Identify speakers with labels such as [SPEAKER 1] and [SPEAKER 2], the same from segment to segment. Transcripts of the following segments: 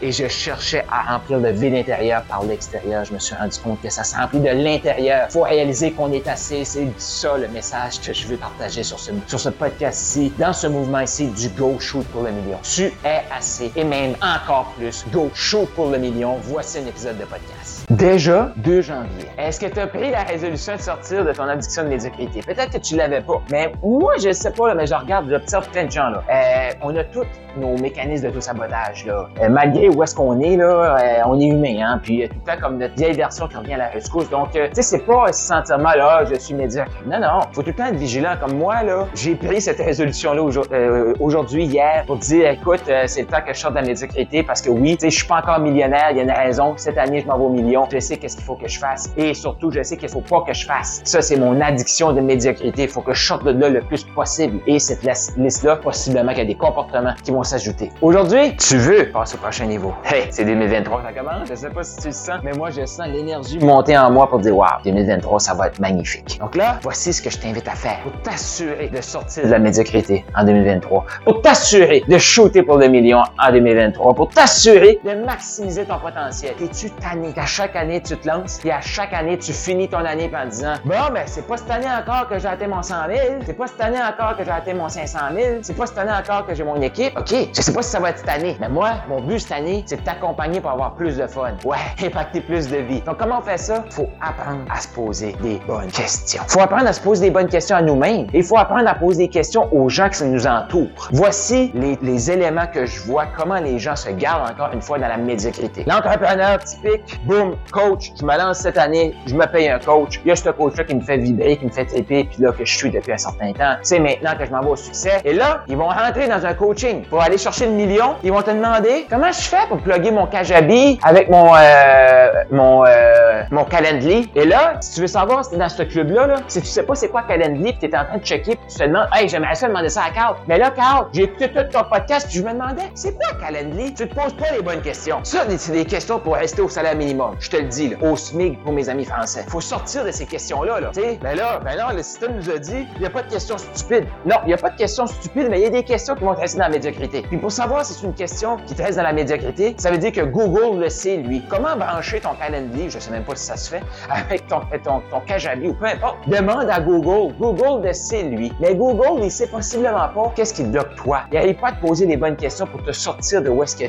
[SPEAKER 1] Et je cherchais à remplir le vide intérieur par l'extérieur. Je me suis rendu compte que ça se remplit de l'intérieur. Faut réaliser qu'on est assez. C'est ça le message que je veux partager sur ce, sur ce podcast-ci, dans ce mouvement ici du Go Shoot pour le million. Tu es assez et même encore plus. Go Shoot pour le million. Voici un épisode de podcast. Déjà 2 janvier. Est-ce que tu as pris la résolution de sortir de ton addiction de médiocrité? Peut-être que tu l'avais pas, mais moi je sais pas, là, mais je regarde, j'observe plein de gens là. Euh, on a tous nos mécanismes d'auto-sabotage là. Euh, malgré où est-ce qu'on est là, euh, on est humain, hein. Puis tout le temps comme notre vieille version qui revient à la rescousse. Donc, euh, tu sais, c'est pas se sentir mal, ah, je suis médiocre. Non, non. Faut tout le temps être vigilant. Comme moi là, j'ai pris cette résolution là aujourd'hui, hier, pour dire, écoute, c'est le temps que je sorte de la médiocrité parce que oui, tu sais, je suis pas encore millionnaire. Il y a une raison. Cette année, je m'en vais au million. Je sais qu'est-ce qu'il faut que je fasse. Et surtout, je sais qu'il faut pas que je fasse. Ça, c'est mon addiction de médiocrité. Il faut que je sorte de là le plus possible. Et cette liste-là, possiblement qu'il y a des comportements qui vont s'ajouter. Aujourd'hui, tu veux passer au prochain niveau. Hey, c'est 2023, ça commence? Je sais pas si tu le sens, mais moi, je sens l'énergie monter en moi pour dire, wow, 2023, ça va être magnifique. Donc là, voici ce que je t'invite à faire pour t'assurer de sortir de la médiocrité en 2023, pour t'assurer de shooter pour le million en 2023, pour t'assurer de maximiser ton potentiel. Es-tu tanné? Qu'à chaque année, tu te lances, et à chaque année, tu finis ton année en disant, bon, ben, c'est pas cette année encore que j'ai atteint mon 100 000, c'est pas cette année encore que j'ai atteint mon 500 000, c'est pas cette année encore que j'ai mon équipe. OK, je sais pas si ça va être cette année, mais moi, mon but cette année, c'est t'accompagner pour avoir plus de fun. Ouais, impacter plus de vie. Donc, comment on fait ça? Faut apprendre à se poser des bonnes questions. Faut apprendre à se poser des bonnes questions à nous-mêmes. Il faut apprendre à poser des questions aux gens qui nous entourent. Voici les, les éléments que je vois, comment les gens se gardent encore une fois dans la médiocrité. L'entrepreneur typique, boum, coach, je me lance cette année, je me paye un coach. Il y a ce coach-là qui me fait vibrer, qui me fait triper, puis là que je suis depuis un certain temps. C'est maintenant que je m'en vais au succès. Et là, ils vont rentrer dans un coaching pour aller chercher le million. Ils vont te demander comment je fais pour plugger mon Kajabi avec mon euh, mon euh, mon Calendly. Et là, si tu veux savoir si dans ce club-là, là, si tu sais pas c'est quoi Calendly, puis t'es en train de checker, puis tu te demandes, hey, j'aimerais ça demander ça à Carl. Mais là, Carl, j'ai écouté tout ton podcast, puis je me demandais, c'est quoi Calendly? Tu te poses pas les bonnes questions. Ça, c'est des questions pour rester au salaire minimum. Je te le dis, là, au SMIC pour mes amis français. Faut sortir de ces questions-là, là. Tu sais, ben là, ben là, le système nous a dit, il a pas de questions stupides. Non, il a pas de questions stupides, mais il y a des questions qui vont te rester dans la médiocrité. Puis pour savoir si c'est une question qui te reste dans la médiocrité, ça veut dire que Google le sait, lui. Comment brancher ton calendrier, je sais même pas si ça se fait, avec ton, ton, ton Kajabi ou peu importe. Demande à Google. Google le sait, lui. Mais Google, il sait possiblement pas qu'est-ce qu'il bloque toi. Il n'arrive pas à te poser les bonnes questions pour te sortir de où est-ce que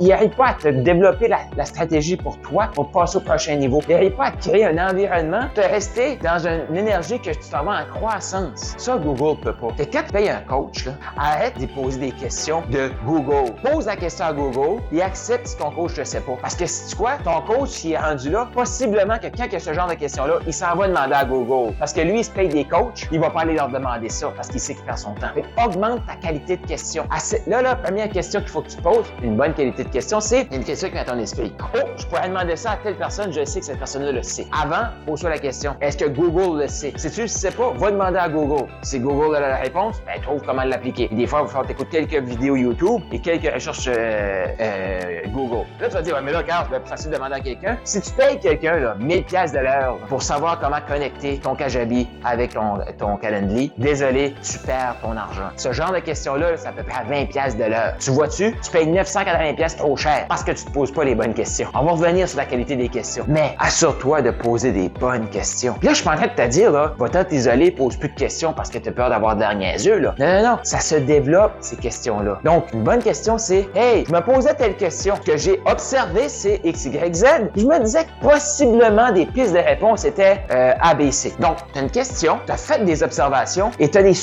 [SPEAKER 1] il n'arrive pas à te développer la, stratégie pour toi pour passer au prochain niveau. Il n'arrive pas à créer un environnement, te rester dans une, énergie que tu t'en vas en croissance. Ça, Google peut pas. Quand tu payes un coach, là, arrête d'y poser des questions de Google. Pose la question à Google et accepte si ton coach ne sait pas. Parce que si tu quoi, ton coach, qui est rendu là, possiblement que quand il y a ce genre de questions-là, il s'en va demander à Google. Parce que lui, il se paye des coachs, il va pas aller leur demander ça parce qu'il sait qu'il perd son temps. Fait, augmente ta qualité de question. Là, la première question qu'il faut que tu poses, une bonne qualité de question, c'est une question qui vient à ton esprit. Oh, je pourrais demander ça à telle personne, je sais que cette personne-là le sait. Avant, pose-toi la question. Est-ce que Google le sait? Si tu ne sais pas, va demander à Google. Si Google a la réponse, ben, trouve comment l'appliquer. Des fois, il va falloir t'écouter quelques vidéos YouTube et quelques recherches euh, euh, Google. Là, tu vas dire, ouais, mais là, regarde, c'est facile de demander à quelqu'un. Si tu payes quelqu'un, là, 1000 pièces de l'heure pour savoir comment connecter ton Kajabi avec ton, ton Calendly, désolé, tu perds ton argent. Ce genre de questions-là, ça peut à 20 pièces de l'heure. Tu vois-tu? Tu payes 980 pièces trop cher parce que tu te poses pas les bonnes questions. On va revenir sur la qualité des questions. Mais assure-toi de poser des bonnes questions. Puis là, je suis en train de te dire, là, va t'isoler, pose plus de questions parce que tu as peur d'avoir derniers yeux, là. Non, non, non. Ça se développe, ces questions-là. Donc, une bonne question, c'est, hey, je me telle question. Que j'ai observé, c'est X, Y, Z. Je me disais que possiblement des pistes de réponse étaient euh, ABC. Donc, tu as une question, tu as fait des observations et tu as des,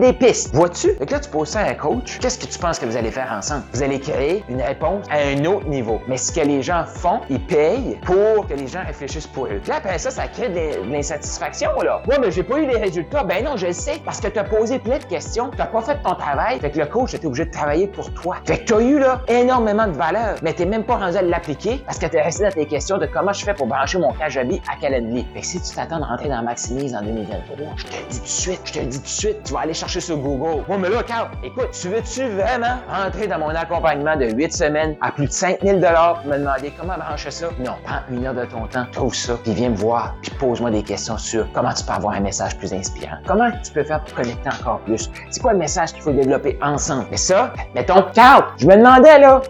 [SPEAKER 1] des pistes. Vois-tu? Donc là, tu poses ça à un coach. Qu'est-ce que tu penses que vous allez faire ensemble? Vous allez créer une réponse à un autre niveau. Mais ce que les gens font, ils payent pour que les gens réfléchissent pour eux. Puis là, après ça, ça crée de l'insatisfaction, là. Ouais, mais j'ai pas eu les résultats. Ben non, je le sais, parce que tu as posé plein de questions, tu pas fait ton travail. Fait que le coach était obligé de travailler pour toi. Fait que tu as eu, là, énormément de valeur, mais t'es même pas rendu à l'appliquer parce que t'es resté dans tes questions de comment je fais pour brancher mon Kajabi à Calendly. Fait que si tu t'attends à rentrer dans Maximise en 2023, je te le dis tout de suite, je te le dis tout de suite, tu vas aller chercher sur Google. Bon, mais là, Carl, écoute, tu veux-tu vraiment rentrer dans mon accompagnement de 8 semaines à plus de 5000 dollars pour me demander comment brancher ça? Non, prends une heure de ton temps, trouve ça, puis viens me voir, puis pose-moi des questions sur comment tu peux avoir un message plus inspirant. Comment tu peux faire pour connecter encore plus? C'est quoi le message qu'il faut développer ensemble? Mais ça, mettons, Carl, je me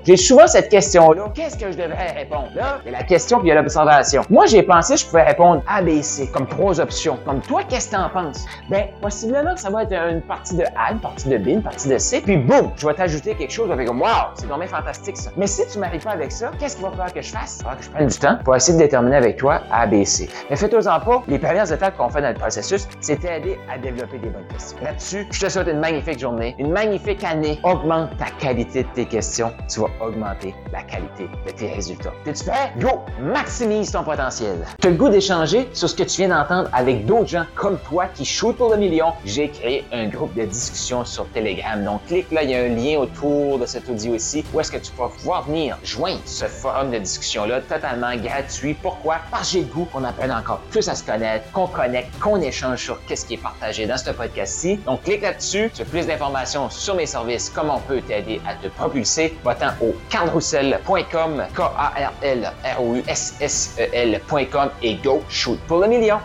[SPEAKER 1] j'ai souvent cette question-là, qu'est-ce que je devrais répondre? Là, il y a la question puis il y a l'observation. Moi, j'ai pensé que je pouvais répondre A, B, C, comme trois options. Comme toi, qu'est-ce que t'en penses? Ben, possiblement que ça va être une partie de A, une partie de B, une partie de C, puis boum, je vais t'ajouter quelque chose avec comme, wow, c'est vraiment fantastique ça. Mais si tu m'arrives pas avec ça, qu'est-ce qu'il va falloir que je fasse? Il va falloir que je prenne du temps pour essayer de déterminer avec toi A, B, C. Mais fais-toi-en pas, les premières étapes qu'on fait dans le processus, c'est t'aider à développer des bonnes questions. Là-dessus, je te souhaite une magnifique journée, une magnifique année. Augmente ta qualité de tes questions, tu vas augmenter la qualité de tes résultats. T'es-tu prêt? Go! Maximise ton potentiel. Tu as le goût d'échanger sur ce que tu viens d'entendre avec d'autres gens comme toi qui shootent pour le million. J'ai créé un groupe de discussion sur Telegram. Donc, clique là, il y a un lien autour de cet audio ici où est-ce que tu vas pouvoir venir joindre ce forum de discussion-là totalement gratuit. Pourquoi? Parce que j'ai le goût qu'on apprenne encore plus à se connaître, qu'on connecte, qu'on échange sur qu'est-ce qui est partagé dans ce podcast-ci. Donc, clique là-dessus. Tu as plus d'informations sur mes services, comment on peut t'aider à te propulser. Va-t'en au carlroussel.com, K-A-R-L-R-O-U-S-S-E-L.com et go shoot pour le million.